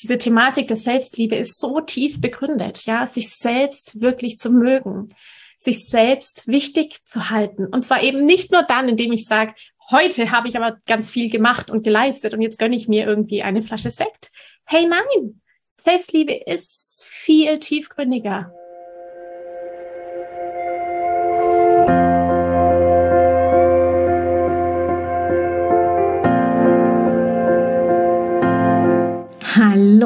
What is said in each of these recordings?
diese Thematik der Selbstliebe ist so tief begründet, ja, sich selbst wirklich zu mögen, sich selbst wichtig zu halten. Und zwar eben nicht nur dann, indem ich sage, heute habe ich aber ganz viel gemacht und geleistet und jetzt gönne ich mir irgendwie eine Flasche Sekt. Hey, nein, Selbstliebe ist viel tiefgründiger.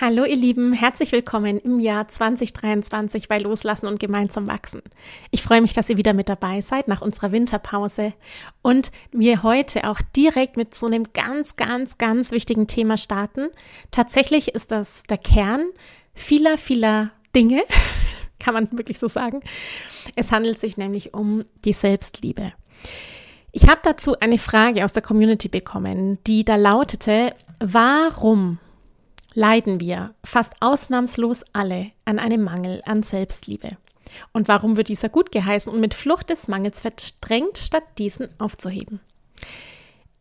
Hallo ihr Lieben, herzlich willkommen im Jahr 2023 bei Loslassen und gemeinsam wachsen. Ich freue mich, dass ihr wieder mit dabei seid nach unserer Winterpause und wir heute auch direkt mit so einem ganz, ganz, ganz wichtigen Thema starten. Tatsächlich ist das der Kern vieler, vieler Dinge, kann man wirklich so sagen. Es handelt sich nämlich um die Selbstliebe. Ich habe dazu eine Frage aus der Community bekommen, die da lautete, warum leiden wir fast ausnahmslos alle an einem Mangel an Selbstliebe. Und warum wird dieser gut geheißen und mit Flucht des Mangels verdrängt, statt diesen aufzuheben?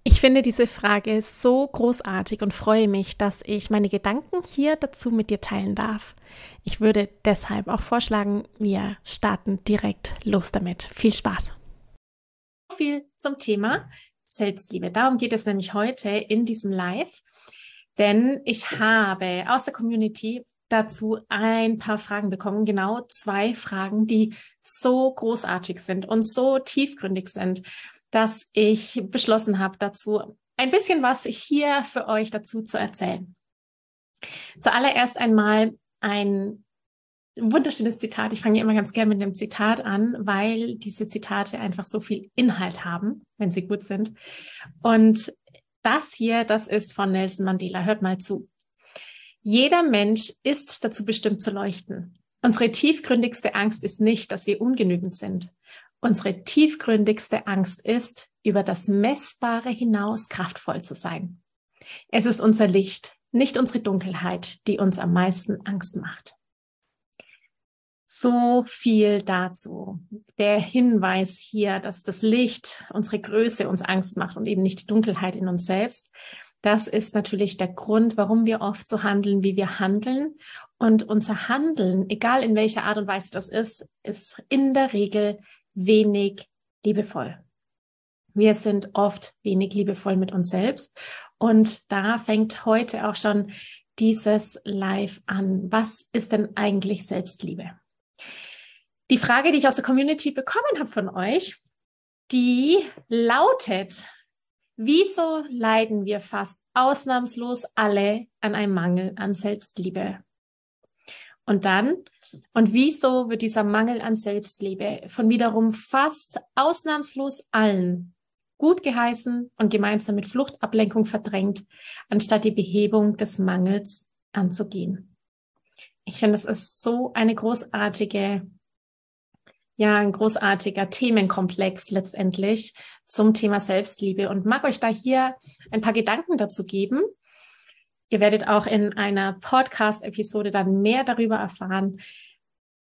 Ich finde diese Frage so großartig und freue mich, dass ich meine Gedanken hier dazu mit dir teilen darf. Ich würde deshalb auch vorschlagen, wir starten direkt los damit. Viel Spaß. Viel zum Thema Selbstliebe. Darum geht es nämlich heute in diesem Live denn ich habe aus der Community dazu ein paar Fragen bekommen, genau zwei Fragen, die so großartig sind und so tiefgründig sind, dass ich beschlossen habe, dazu ein bisschen was hier für euch dazu zu erzählen. Zuallererst einmal ein wunderschönes Zitat. Ich fange immer ganz gerne mit einem Zitat an, weil diese Zitate einfach so viel Inhalt haben, wenn sie gut sind. Und das hier, das ist von Nelson Mandela. Hört mal zu. Jeder Mensch ist dazu bestimmt zu leuchten. Unsere tiefgründigste Angst ist nicht, dass wir ungenügend sind. Unsere tiefgründigste Angst ist, über das Messbare hinaus kraftvoll zu sein. Es ist unser Licht, nicht unsere Dunkelheit, die uns am meisten Angst macht. So viel dazu. Der Hinweis hier, dass das Licht, unsere Größe uns Angst macht und eben nicht die Dunkelheit in uns selbst. Das ist natürlich der Grund, warum wir oft so handeln, wie wir handeln. Und unser Handeln, egal in welcher Art und Weise das ist, ist in der Regel wenig liebevoll. Wir sind oft wenig liebevoll mit uns selbst. Und da fängt heute auch schon dieses Live an. Was ist denn eigentlich Selbstliebe? Die Frage, die ich aus der Community bekommen habe von euch, die lautet, wieso leiden wir fast ausnahmslos alle an einem Mangel an Selbstliebe? Und dann, und wieso wird dieser Mangel an Selbstliebe von wiederum fast ausnahmslos allen gut geheißen und gemeinsam mit Fluchtablenkung verdrängt, anstatt die Behebung des Mangels anzugehen? Ich finde, es ist so eine großartige ja ein großartiger Themenkomplex letztendlich zum Thema Selbstliebe und mag euch da hier ein paar Gedanken dazu geben. Ihr werdet auch in einer Podcast-Episode dann mehr darüber erfahren.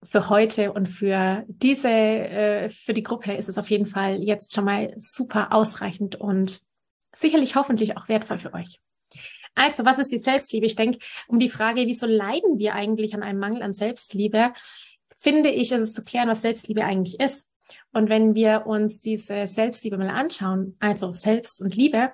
Für heute und für diese, äh, für die Gruppe ist es auf jeden Fall jetzt schon mal super ausreichend und sicherlich hoffentlich auch wertvoll für euch. Also, was ist die Selbstliebe? Ich denke, um die Frage, wieso leiden wir eigentlich an einem Mangel an Selbstliebe, finde ich, ist es zu klären, was Selbstliebe eigentlich ist. Und wenn wir uns diese Selbstliebe mal anschauen, also Selbst und Liebe,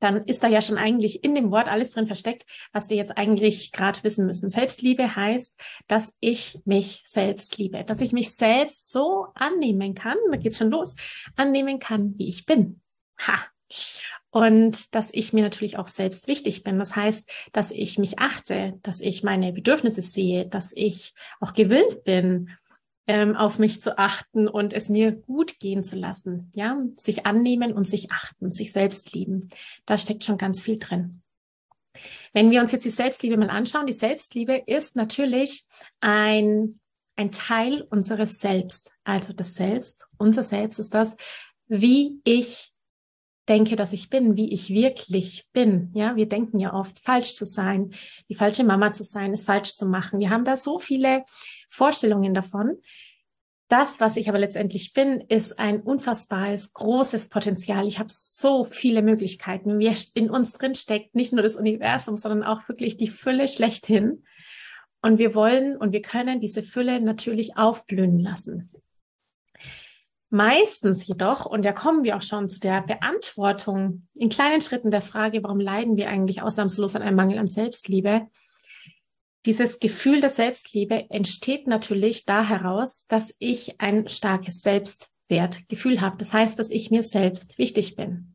dann ist da ja schon eigentlich in dem Wort alles drin versteckt, was wir jetzt eigentlich gerade wissen müssen. Selbstliebe heißt, dass ich mich selbst liebe, dass ich mich selbst so annehmen kann, da geht's schon los, annehmen kann, wie ich bin. Ha. Und dass ich mir natürlich auch selbst wichtig bin. Das heißt, dass ich mich achte, dass ich meine Bedürfnisse sehe, dass ich auch gewillt bin, ähm, auf mich zu achten und es mir gut gehen zu lassen. Ja, sich annehmen und sich achten, sich selbst lieben. Da steckt schon ganz viel drin. Wenn wir uns jetzt die Selbstliebe mal anschauen, die Selbstliebe ist natürlich ein, ein Teil unseres Selbst. Also das Selbst, unser Selbst ist das, wie ich denke, dass ich bin, wie ich wirklich bin. Ja, wir denken ja oft, falsch zu sein, die falsche Mama zu sein, es falsch zu machen. Wir haben da so viele Vorstellungen davon. Das, was ich aber letztendlich bin, ist ein unfassbares, großes Potenzial. Ich habe so viele Möglichkeiten. Wir in uns drin steckt nicht nur das Universum, sondern auch wirklich die Fülle schlechthin. Und wir wollen und wir können diese Fülle natürlich aufblühen lassen. Meistens jedoch, und da kommen wir auch schon zu der Beantwortung in kleinen Schritten der Frage, warum leiden wir eigentlich ausnahmslos an einem Mangel an Selbstliebe? Dieses Gefühl der Selbstliebe entsteht natürlich da heraus, dass ich ein starkes Selbstwertgefühl habe. Das heißt, dass ich mir selbst wichtig bin.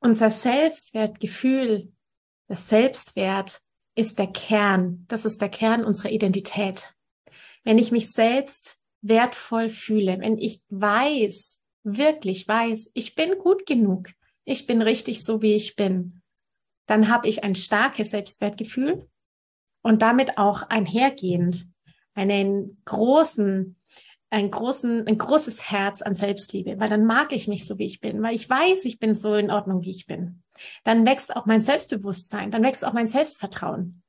Unser Selbstwertgefühl, das Selbstwert ist der Kern. Das ist der Kern unserer Identität. Wenn ich mich selbst wertvoll fühle, wenn ich weiß, wirklich weiß, ich bin gut genug, ich bin richtig so, wie ich bin, dann habe ich ein starkes Selbstwertgefühl und damit auch einhergehend einen großen, ein großen, ein großes Herz an Selbstliebe, weil dann mag ich mich so, wie ich bin, weil ich weiß, ich bin so in Ordnung, wie ich bin. Dann wächst auch mein Selbstbewusstsein, dann wächst auch mein Selbstvertrauen.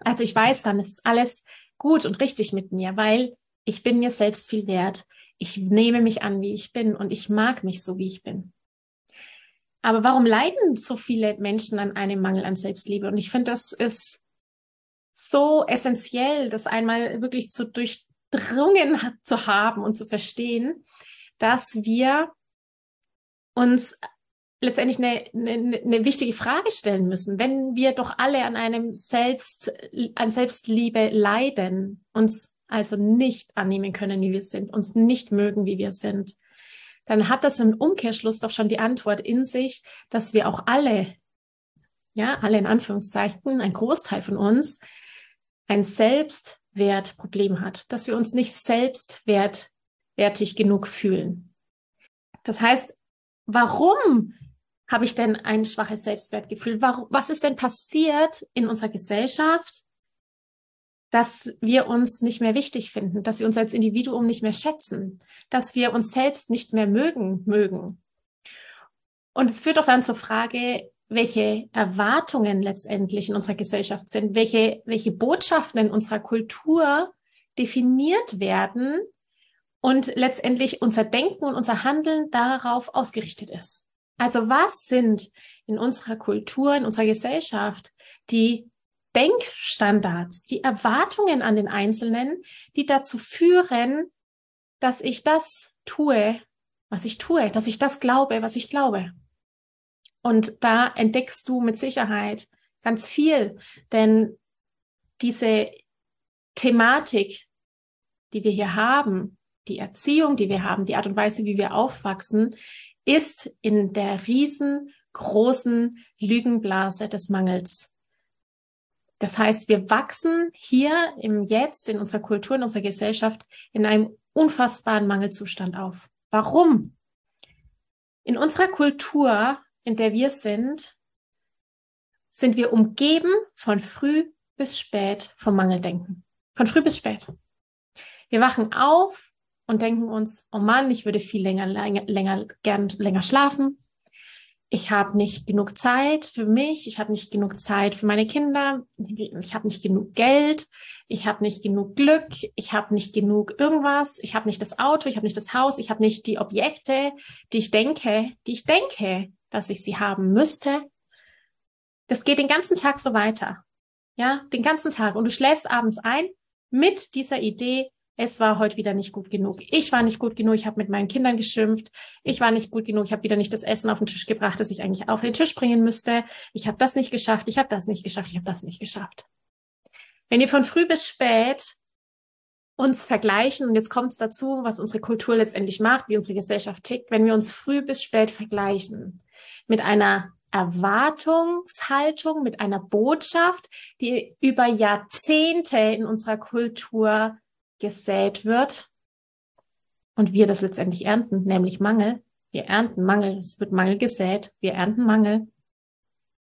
Also ich weiß dann, ist alles gut und richtig mit mir, weil ich bin mir selbst viel wert. Ich nehme mich an, wie ich bin und ich mag mich so, wie ich bin. Aber warum leiden so viele Menschen an einem Mangel an Selbstliebe? Und ich finde, das ist so essentiell, das einmal wirklich zu durchdrungen zu haben und zu verstehen, dass wir uns letztendlich eine, eine, eine wichtige Frage stellen müssen. Wenn wir doch alle an einem Selbst, an Selbstliebe leiden, uns also nicht annehmen können, wie wir sind, uns nicht mögen, wie wir sind, dann hat das im Umkehrschluss doch schon die Antwort in sich, dass wir auch alle, ja, alle in Anführungszeichen, ein Großteil von uns, ein Selbstwertproblem hat, dass wir uns nicht selbstwertig genug fühlen. Das heißt, warum habe ich denn ein schwaches Selbstwertgefühl? Was ist denn passiert in unserer Gesellschaft, dass wir uns nicht mehr wichtig finden, dass wir uns als Individuum nicht mehr schätzen, dass wir uns selbst nicht mehr mögen, mögen. Und es führt auch dann zur Frage, welche Erwartungen letztendlich in unserer Gesellschaft sind, welche, welche Botschaften in unserer Kultur definiert werden und letztendlich unser Denken und unser Handeln darauf ausgerichtet ist. Also was sind in unserer Kultur, in unserer Gesellschaft die Denkstandards, die Erwartungen an den Einzelnen, die dazu führen, dass ich das tue, was ich tue, dass ich das glaube, was ich glaube. Und da entdeckst du mit Sicherheit ganz viel, denn diese Thematik, die wir hier haben, die Erziehung, die wir haben, die Art und Weise, wie wir aufwachsen, ist in der riesengroßen Lügenblase des Mangels das heißt, wir wachsen hier im Jetzt, in unserer Kultur, in unserer Gesellschaft in einem unfassbaren Mangelzustand auf. Warum? In unserer Kultur, in der wir sind, sind wir umgeben von früh bis spät vom Mangeldenken. Von früh bis spät. Wir wachen auf und denken uns, oh Mann, ich würde viel länger, länger, länger gern länger schlafen ich habe nicht genug Zeit für mich, ich habe nicht genug Zeit für meine Kinder, ich habe nicht genug Geld, ich habe nicht genug Glück, ich habe nicht genug irgendwas, ich habe nicht das Auto, ich habe nicht das Haus, ich habe nicht die Objekte, die ich denke, die ich denke, dass ich sie haben müsste. Das geht den ganzen Tag so weiter. Ja, den ganzen Tag. Und du schläfst abends ein mit dieser Idee, es war heute wieder nicht gut genug. Ich war nicht gut genug, ich habe mit meinen Kindern geschimpft. Ich war nicht gut genug, ich habe wieder nicht das Essen auf den Tisch gebracht, das ich eigentlich auf den Tisch bringen müsste. Ich habe das nicht geschafft, ich habe das nicht geschafft, ich habe das nicht geschafft. Wenn wir von früh bis spät uns vergleichen, und jetzt kommt es dazu, was unsere Kultur letztendlich macht, wie unsere Gesellschaft tickt, wenn wir uns früh bis spät vergleichen mit einer Erwartungshaltung, mit einer Botschaft, die über Jahrzehnte in unserer Kultur gesät wird und wir das letztendlich ernten, nämlich Mangel. Wir ernten Mangel, es wird Mangel gesät, wir ernten Mangel.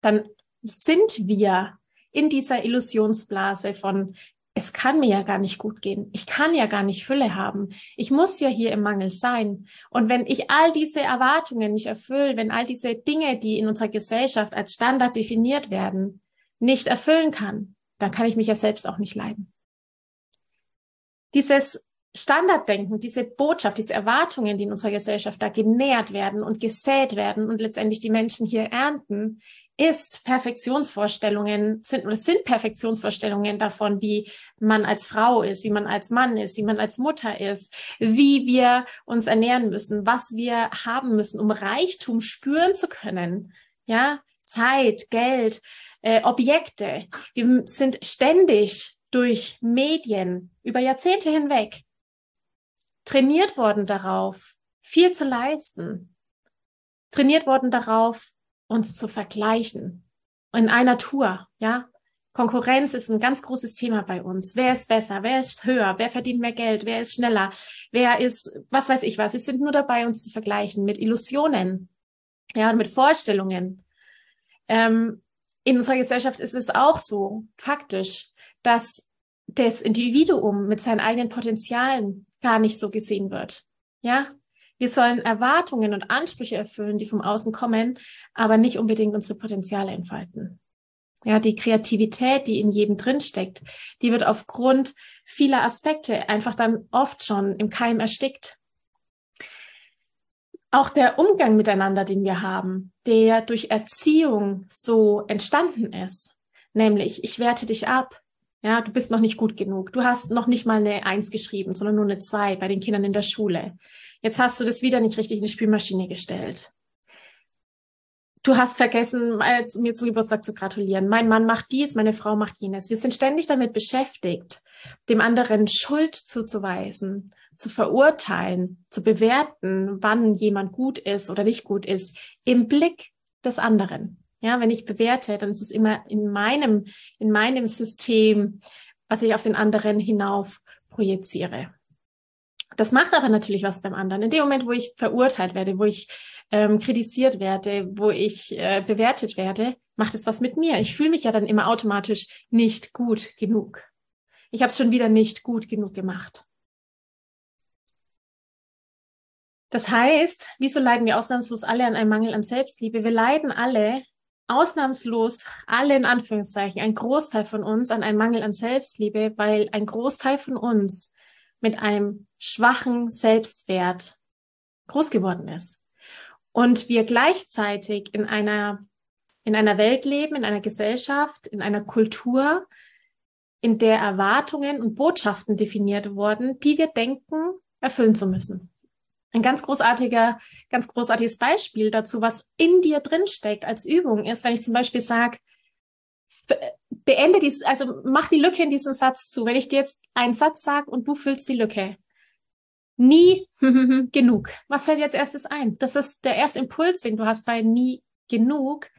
Dann sind wir in dieser Illusionsblase von es kann mir ja gar nicht gut gehen. Ich kann ja gar nicht Fülle haben. Ich muss ja hier im Mangel sein. Und wenn ich all diese Erwartungen nicht erfülle, wenn all diese Dinge, die in unserer Gesellschaft als Standard definiert werden, nicht erfüllen kann, dann kann ich mich ja selbst auch nicht leiden. Dieses Standarddenken, diese Botschaft, diese Erwartungen, die in unserer Gesellschaft da genährt werden und gesät werden und letztendlich die Menschen hier ernten, ist Perfektionsvorstellungen, sind oder sind Perfektionsvorstellungen davon, wie man als Frau ist, wie man als Mann ist, wie man als Mutter ist, wie wir uns ernähren müssen, was wir haben müssen, um Reichtum spüren zu können. Ja, Zeit, Geld, äh, Objekte. Wir sind ständig durch Medien über Jahrzehnte hinweg trainiert worden darauf, viel zu leisten, trainiert worden darauf, uns zu vergleichen. In einer Tour, ja. Konkurrenz ist ein ganz großes Thema bei uns. Wer ist besser? Wer ist höher? Wer verdient mehr Geld? Wer ist schneller? Wer ist, was weiß ich was? Wir sind nur dabei, uns zu vergleichen mit Illusionen, ja, mit Vorstellungen. Ähm, in unserer Gesellschaft ist es auch so, faktisch, dass das Individuum mit seinen eigenen Potenzialen gar nicht so gesehen wird. Ja, wir sollen Erwartungen und Ansprüche erfüllen, die vom Außen kommen, aber nicht unbedingt unsere Potenziale entfalten. Ja, die Kreativität, die in jedem drin steckt, die wird aufgrund vieler Aspekte einfach dann oft schon im Keim erstickt. Auch der Umgang miteinander, den wir haben, der durch Erziehung so entstanden ist, nämlich ich werte dich ab, ja, du bist noch nicht gut genug, du hast noch nicht mal eine Eins geschrieben, sondern nur eine Zwei bei den Kindern in der Schule. Jetzt hast du das wieder nicht richtig in die Spülmaschine gestellt. Du hast vergessen, mir zum Geburtstag zu gratulieren. Mein Mann macht dies, meine Frau macht jenes. Wir sind ständig damit beschäftigt, dem anderen Schuld zuzuweisen, zu verurteilen, zu bewerten, wann jemand gut ist oder nicht gut ist, im Blick des anderen. Ja, wenn ich bewerte, dann ist es immer in meinem, in meinem System, was ich auf den anderen hinauf projiziere. Das macht aber natürlich was beim anderen. In dem Moment, wo ich verurteilt werde, wo ich ähm, kritisiert werde, wo ich äh, bewertet werde, macht es was mit mir. Ich fühle mich ja dann immer automatisch nicht gut genug. Ich habe es schon wieder nicht gut genug gemacht. Das heißt, wieso leiden wir ausnahmslos alle an einem Mangel an Selbstliebe? Wir leiden alle ausnahmslos, alle in Anführungszeichen, ein Großteil von uns an einem Mangel an Selbstliebe, weil ein Großteil von uns mit einem schwachen Selbstwert groß geworden ist. Und wir gleichzeitig in einer, in einer Welt leben, in einer Gesellschaft, in einer Kultur, in der Erwartungen und Botschaften definiert wurden, die wir denken, erfüllen zu müssen. Ein ganz großartiger, ganz großartiges Beispiel dazu, was in dir drin steckt als Übung ist, wenn ich zum Beispiel sage, beende dies, also mach die Lücke in diesem Satz zu. Wenn ich dir jetzt einen Satz sage und du füllst die Lücke. Nie genug. Was fällt jetzt erstes ein? Das ist der erste Impuls, den du hast bei nie genug,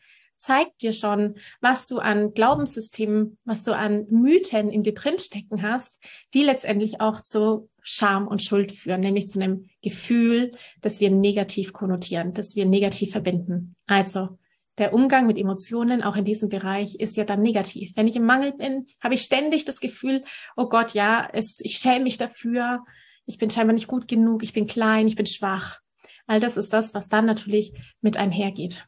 zeigt dir schon, was du an Glaubenssystemen, was du an Mythen in dir drinstecken hast, die letztendlich auch zu Scham und Schuld führen, nämlich zu einem Gefühl, das wir negativ konnotieren, das wir negativ verbinden. Also der Umgang mit Emotionen auch in diesem Bereich ist ja dann negativ. Wenn ich im Mangel bin, habe ich ständig das Gefühl, oh Gott, ja, es, ich schäme mich dafür, ich bin scheinbar nicht gut genug, ich bin klein, ich bin schwach. All das ist das, was dann natürlich mit einhergeht.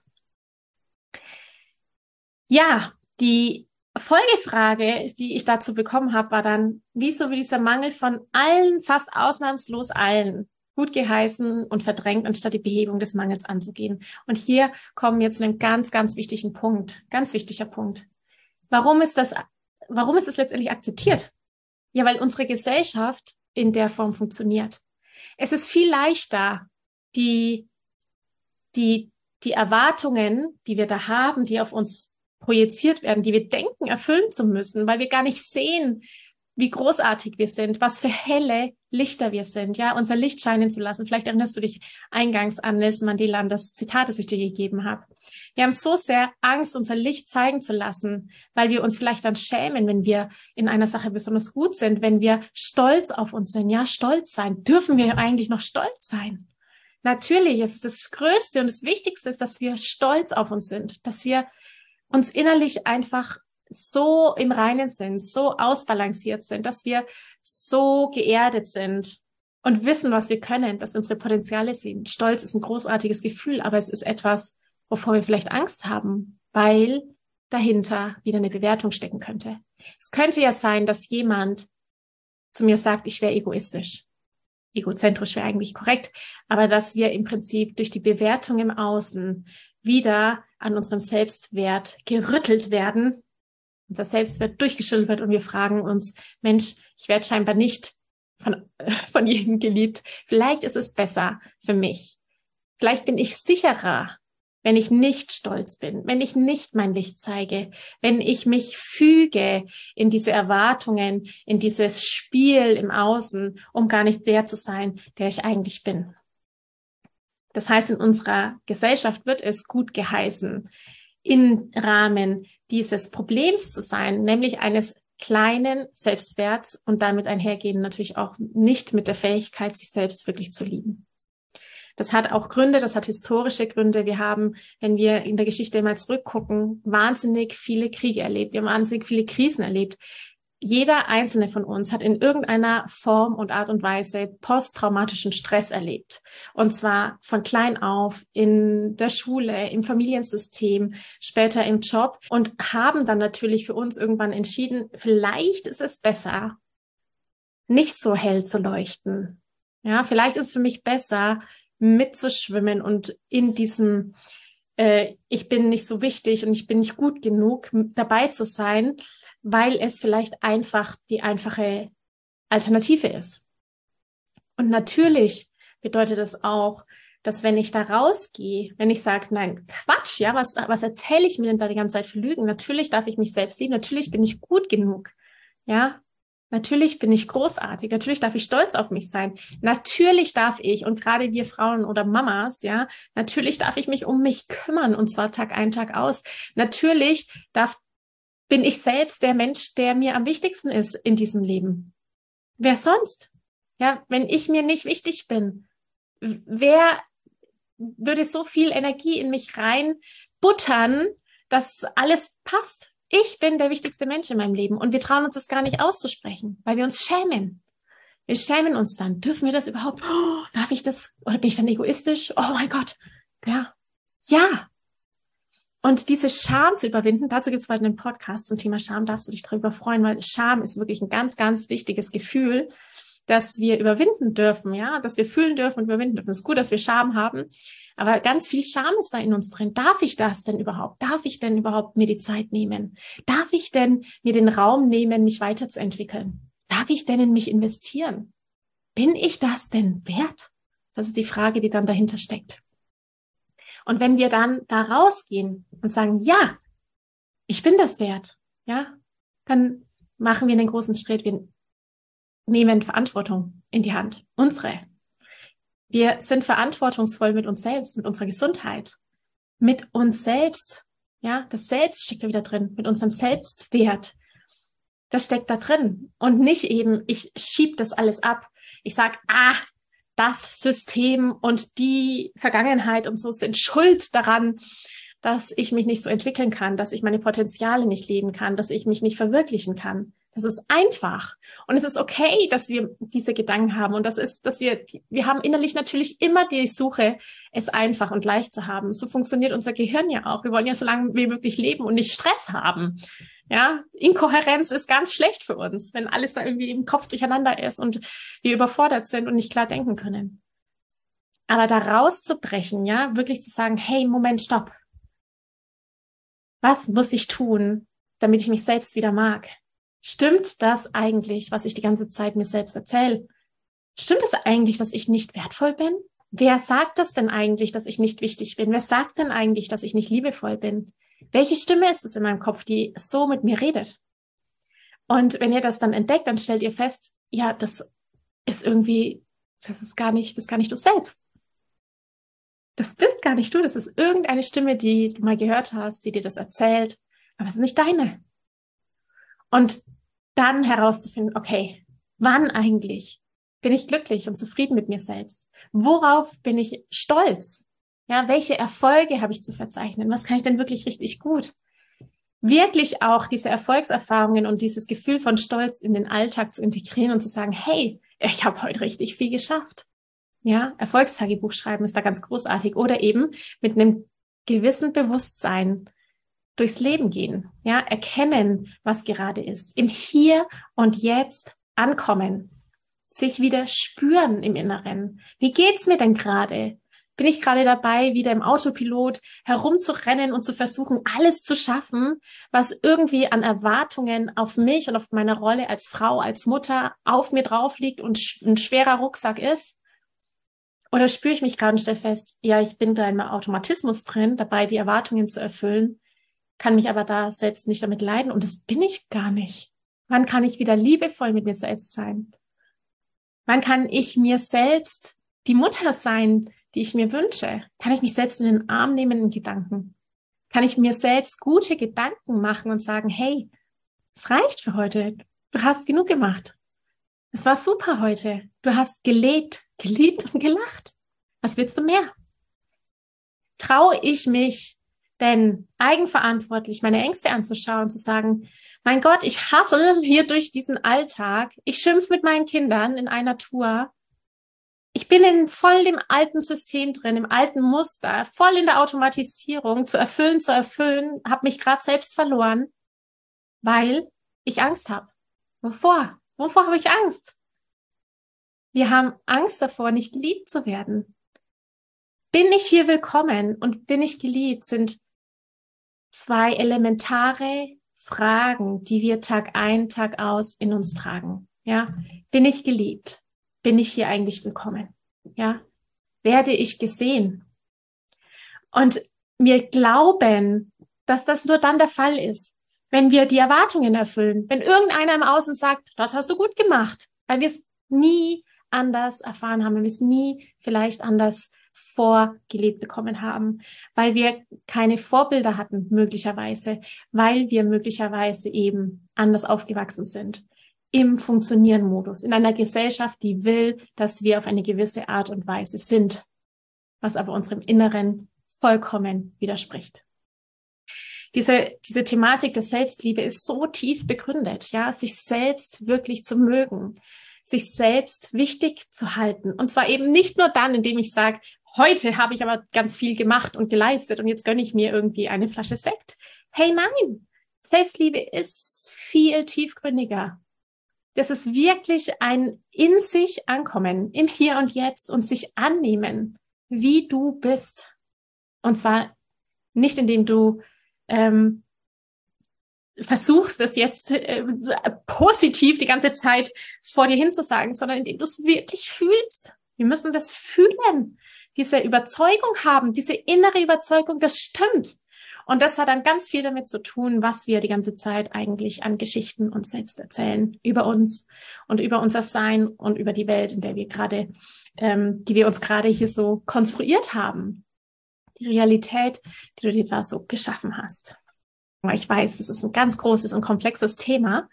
Ja, die Folgefrage, die ich dazu bekommen habe, war dann, wieso wird dieser Mangel von allen, fast ausnahmslos allen, gut geheißen und verdrängt, anstatt die Behebung des Mangels anzugehen. Und hier kommen wir zu einem ganz, ganz wichtigen Punkt, ganz wichtiger Punkt. Warum ist das, warum ist es letztendlich akzeptiert? Ja, weil unsere Gesellschaft in der Form funktioniert. Es ist viel leichter, die, die, die Erwartungen, die wir da haben, die auf uns projiziert werden, die wir denken, erfüllen zu müssen, weil wir gar nicht sehen, wie großartig wir sind, was für helle Lichter wir sind, ja, unser Licht scheinen zu lassen. Vielleicht erinnerst du dich eingangs an Nelson Mandela an das Zitat, das ich dir gegeben habe. Wir haben so sehr Angst, unser Licht zeigen zu lassen, weil wir uns vielleicht dann schämen, wenn wir in einer Sache besonders gut sind, wenn wir stolz auf uns sind. Ja, stolz sein. Dürfen wir eigentlich noch stolz sein? Natürlich ist das Größte und das Wichtigste ist, dass wir stolz auf uns sind, dass wir uns innerlich einfach so im Reinen sind, so ausbalanciert sind, dass wir so geerdet sind und wissen, was wir können, dass wir unsere Potenziale sehen. Stolz ist ein großartiges Gefühl, aber es ist etwas, wovor wir vielleicht Angst haben, weil dahinter wieder eine Bewertung stecken könnte. Es könnte ja sein, dass jemand zu mir sagt, ich wäre egoistisch. Egozentrisch wäre eigentlich korrekt, aber dass wir im Prinzip durch die Bewertung im Außen wieder an unserem Selbstwert gerüttelt werden unser Selbstwert durchgeschüttelt wird und wir fragen uns, Mensch, ich werde scheinbar nicht von, von jedem geliebt. Vielleicht ist es besser für mich. Vielleicht bin ich sicherer, wenn ich nicht stolz bin, wenn ich nicht mein Licht zeige, wenn ich mich füge in diese Erwartungen, in dieses Spiel im Außen, um gar nicht der zu sein, der ich eigentlich bin. Das heißt, in unserer Gesellschaft wird es gut geheißen, im Rahmen dieses Problems zu sein, nämlich eines kleinen Selbstwerts und damit einhergehen natürlich auch nicht mit der Fähigkeit, sich selbst wirklich zu lieben. Das hat auch Gründe, das hat historische Gründe. Wir haben, wenn wir in der Geschichte mal zurückgucken, wahnsinnig viele Kriege erlebt. Wir haben wahnsinnig viele Krisen erlebt jeder einzelne von uns hat in irgendeiner Form und Art und Weise posttraumatischen Stress erlebt. Und zwar von klein auf in der Schule, im Familiensystem, später im Job und haben dann natürlich für uns irgendwann entschieden, vielleicht ist es besser, nicht so hell zu leuchten. Ja, vielleicht ist es für mich besser, mitzuschwimmen und in diesem äh, ich bin nicht so wichtig und ich bin nicht gut genug dabei zu sein, weil es vielleicht einfach die einfache Alternative ist. Und natürlich bedeutet das auch, dass wenn ich da rausgehe, wenn ich sage, nein, Quatsch, ja, was, was erzähle ich mir denn da die ganze Zeit für Lügen? Natürlich darf ich mich selbst lieben, natürlich bin ich gut genug, ja, natürlich bin ich großartig, natürlich darf ich stolz auf mich sein, natürlich darf ich, und gerade wir Frauen oder Mamas, ja, natürlich darf ich mich um mich kümmern, und zwar Tag ein, Tag aus. Natürlich darf bin ich selbst der Mensch, der mir am wichtigsten ist in diesem Leben. Wer sonst? Ja, wenn ich mir nicht wichtig bin, wer würde so viel Energie in mich rein buttern, dass alles passt? Ich bin der wichtigste Mensch in meinem Leben und wir trauen uns das gar nicht auszusprechen, weil wir uns schämen. Wir schämen uns dann. Dürfen wir das überhaupt? Oh, darf ich das? Oder bin ich dann egoistisch? Oh mein Gott. Ja. Ja. Und diese Scham zu überwinden, dazu gibt es bald einen Podcast zum Thema Scham, darfst du dich darüber freuen, weil Scham ist wirklich ein ganz, ganz wichtiges Gefühl, das wir überwinden dürfen, ja, dass wir fühlen dürfen und überwinden dürfen. Es ist gut, dass wir Scham haben, aber ganz viel Scham ist da in uns drin. Darf ich das denn überhaupt? Darf ich denn überhaupt mir die Zeit nehmen? Darf ich denn mir den Raum nehmen, mich weiterzuentwickeln? Darf ich denn in mich investieren? Bin ich das denn wert? Das ist die Frage, die dann dahinter steckt. Und wenn wir dann da rausgehen und sagen, ja, ich bin das wert, ja, dann machen wir einen großen Schritt. Wir nehmen Verantwortung in die Hand, unsere. Wir sind verantwortungsvoll mit uns selbst, mit unserer Gesundheit, mit uns selbst. Ja, das Selbst steckt da wieder drin, mit unserem Selbstwert. Das steckt da drin. Und nicht eben, ich schieb das alles ab. Ich sag, ah, das System und die Vergangenheit und so sind schuld daran, dass ich mich nicht so entwickeln kann, dass ich meine Potenziale nicht leben kann, dass ich mich nicht verwirklichen kann. Das ist einfach. Und es ist okay, dass wir diese Gedanken haben. Und das ist, dass wir, wir haben innerlich natürlich immer die Suche, es einfach und leicht zu haben. So funktioniert unser Gehirn ja auch. Wir wollen ja so lange wie möglich leben und nicht Stress haben. Ja, Inkohärenz ist ganz schlecht für uns, wenn alles da irgendwie im Kopf durcheinander ist und wir überfordert sind und nicht klar denken können. Aber da rauszubrechen, ja, wirklich zu sagen, hey, Moment, stopp. Was muss ich tun, damit ich mich selbst wieder mag? Stimmt das eigentlich, was ich die ganze Zeit mir selbst erzähle? Stimmt es eigentlich, dass ich nicht wertvoll bin? Wer sagt das denn eigentlich, dass ich nicht wichtig bin? Wer sagt denn eigentlich, dass ich nicht liebevoll bin? Welche Stimme ist es in meinem Kopf, die so mit mir redet? Und wenn ihr das dann entdeckt, dann stellt ihr fest, ja, das ist irgendwie, das ist gar nicht, das ist gar nicht du selbst. Das bist gar nicht du, das ist irgendeine Stimme, die du mal gehört hast, die dir das erzählt, aber es ist nicht deine. Und dann herauszufinden, okay, wann eigentlich bin ich glücklich und zufrieden mit mir selbst? Worauf bin ich stolz? Ja, welche Erfolge habe ich zu verzeichnen? Was kann ich denn wirklich richtig gut? Wirklich auch diese Erfolgserfahrungen und dieses Gefühl von Stolz in den Alltag zu integrieren und zu sagen, hey, ich habe heute richtig viel geschafft. Ja, Erfolgstagebuch schreiben ist da ganz großartig oder eben mit einem gewissen Bewusstsein durchs Leben gehen. Ja, erkennen, was gerade ist, im Hier und Jetzt ankommen, sich wieder spüren im Inneren. Wie geht's mir denn gerade? bin ich gerade dabei, wieder im Autopilot herumzurennen und zu versuchen, alles zu schaffen, was irgendwie an Erwartungen auf mich und auf meine Rolle als Frau, als Mutter auf mir drauf liegt und ein schwerer Rucksack ist? Oder spüre ich mich gerade und stelle fest, ja, ich bin da in meinem Automatismus drin, dabei die Erwartungen zu erfüllen, kann mich aber da selbst nicht damit leiden und das bin ich gar nicht. Wann kann ich wieder liebevoll mit mir selbst sein? Wann kann ich mir selbst die Mutter sein, die ich mir wünsche? Kann ich mich selbst in den Arm nehmen in Gedanken? Kann ich mir selbst gute Gedanken machen und sagen, hey, es reicht für heute. Du hast genug gemacht. Es war super heute. Du hast gelebt, geliebt und gelacht. Was willst du mehr? Traue ich mich denn eigenverantwortlich meine Ängste anzuschauen, zu sagen, mein Gott, ich hassel hier durch diesen Alltag. Ich schimpf mit meinen Kindern in einer Tour ich bin in voll dem alten System drin, im alten Muster, voll in der Automatisierung, zu erfüllen, zu erfüllen, habe mich gerade selbst verloren, weil ich Angst habe. Wovor? Wovor habe ich Angst? Wir haben Angst davor, nicht geliebt zu werden. Bin ich hier willkommen und bin ich geliebt, sind zwei elementare Fragen, die wir Tag ein, Tag aus in uns tragen. Ja, bin ich geliebt? bin ich hier eigentlich willkommen? Ja, werde ich gesehen? Und wir glauben, dass das nur dann der Fall ist, wenn wir die Erwartungen erfüllen. Wenn irgendeiner im Außen sagt, das hast du gut gemacht, weil wir es nie anders erfahren haben, wenn wir es nie vielleicht anders vorgelebt bekommen haben, weil wir keine Vorbilder hatten, möglicherweise, weil wir möglicherweise eben anders aufgewachsen sind im Funktionieren-Modus, in einer Gesellschaft, die will, dass wir auf eine gewisse Art und Weise sind, was aber unserem Inneren vollkommen widerspricht. Diese, diese Thematik der Selbstliebe ist so tief begründet, ja, sich selbst wirklich zu mögen, sich selbst wichtig zu halten. Und zwar eben nicht nur dann, indem ich sage, heute habe ich aber ganz viel gemacht und geleistet und jetzt gönne ich mir irgendwie eine Flasche Sekt. Hey, nein, Selbstliebe ist viel tiefgründiger das ist wirklich ein in sich ankommen, im Hier und Jetzt und sich annehmen, wie du bist. Und zwar nicht, indem du ähm, versuchst, es jetzt äh, positiv die ganze Zeit vor dir hinzusagen, sondern indem du es wirklich fühlst. Wir müssen das fühlen, diese Überzeugung haben, diese innere Überzeugung, das stimmt. Und das hat dann ganz viel damit zu tun, was wir die ganze Zeit eigentlich an Geschichten uns selbst erzählen über uns und über unser Sein und über die Welt, in der wir gerade, ähm, die wir uns gerade hier so konstruiert haben. Die Realität, die du dir da so geschaffen hast. Ich weiß, das ist ein ganz großes und komplexes Thema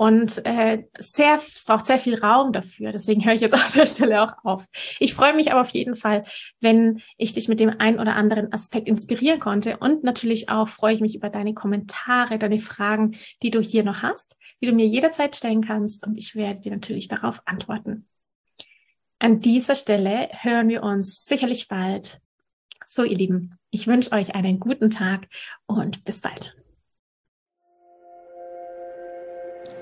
und äh, sehr, es braucht sehr viel Raum dafür. Deswegen höre ich jetzt an der Stelle auch auf. Ich freue mich aber auf jeden Fall, wenn ich dich mit dem einen oder anderen Aspekt inspirieren konnte. Und natürlich auch freue ich mich über deine Kommentare, deine Fragen, die du hier noch hast, die du mir jederzeit stellen kannst. Und ich werde dir natürlich darauf antworten. An dieser Stelle hören wir uns sicherlich bald. So, ihr Lieben, ich wünsche euch einen guten Tag und bis bald.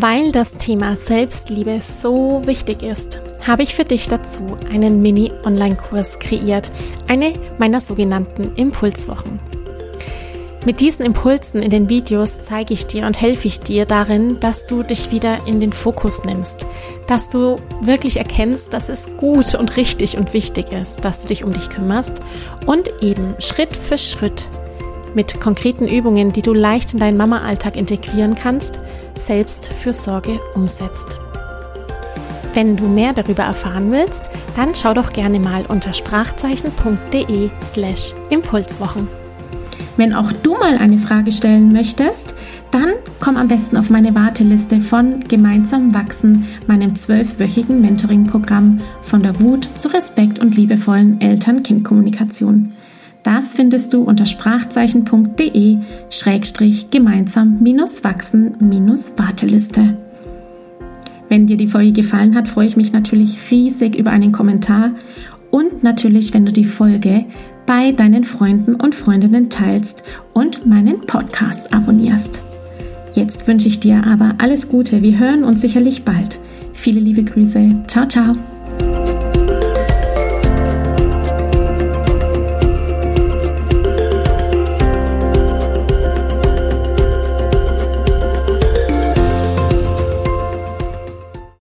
Weil das Thema Selbstliebe so wichtig ist, habe ich für dich dazu einen Mini-Online-Kurs kreiert, eine meiner sogenannten Impulswochen. Mit diesen Impulsen in den Videos zeige ich dir und helfe ich dir darin, dass du dich wieder in den Fokus nimmst, dass du wirklich erkennst, dass es gut und richtig und wichtig ist, dass du dich um dich kümmerst und eben Schritt für Schritt mit konkreten Übungen, die du leicht in deinen Mama-Alltag integrieren kannst, selbst für Sorge umsetzt. Wenn du mehr darüber erfahren willst, dann schau doch gerne mal unter sprachzeichen.de slash Impulswochen. Wenn auch du mal eine Frage stellen möchtest, dann komm am besten auf meine Warteliste von Gemeinsam wachsen, meinem zwölfwöchigen Mentoring-Programm von der Wut zu Respekt und liebevollen Eltern-Kind-Kommunikation. Das findest du unter sprachzeichen.de schrägstrich gemeinsam wachsen Warteliste. Wenn dir die Folge gefallen hat, freue ich mich natürlich riesig über einen Kommentar und natürlich, wenn du die Folge bei deinen Freunden und Freundinnen teilst und meinen Podcast abonnierst. Jetzt wünsche ich dir aber alles Gute. Wir hören uns sicherlich bald. Viele liebe Grüße. Ciao, ciao.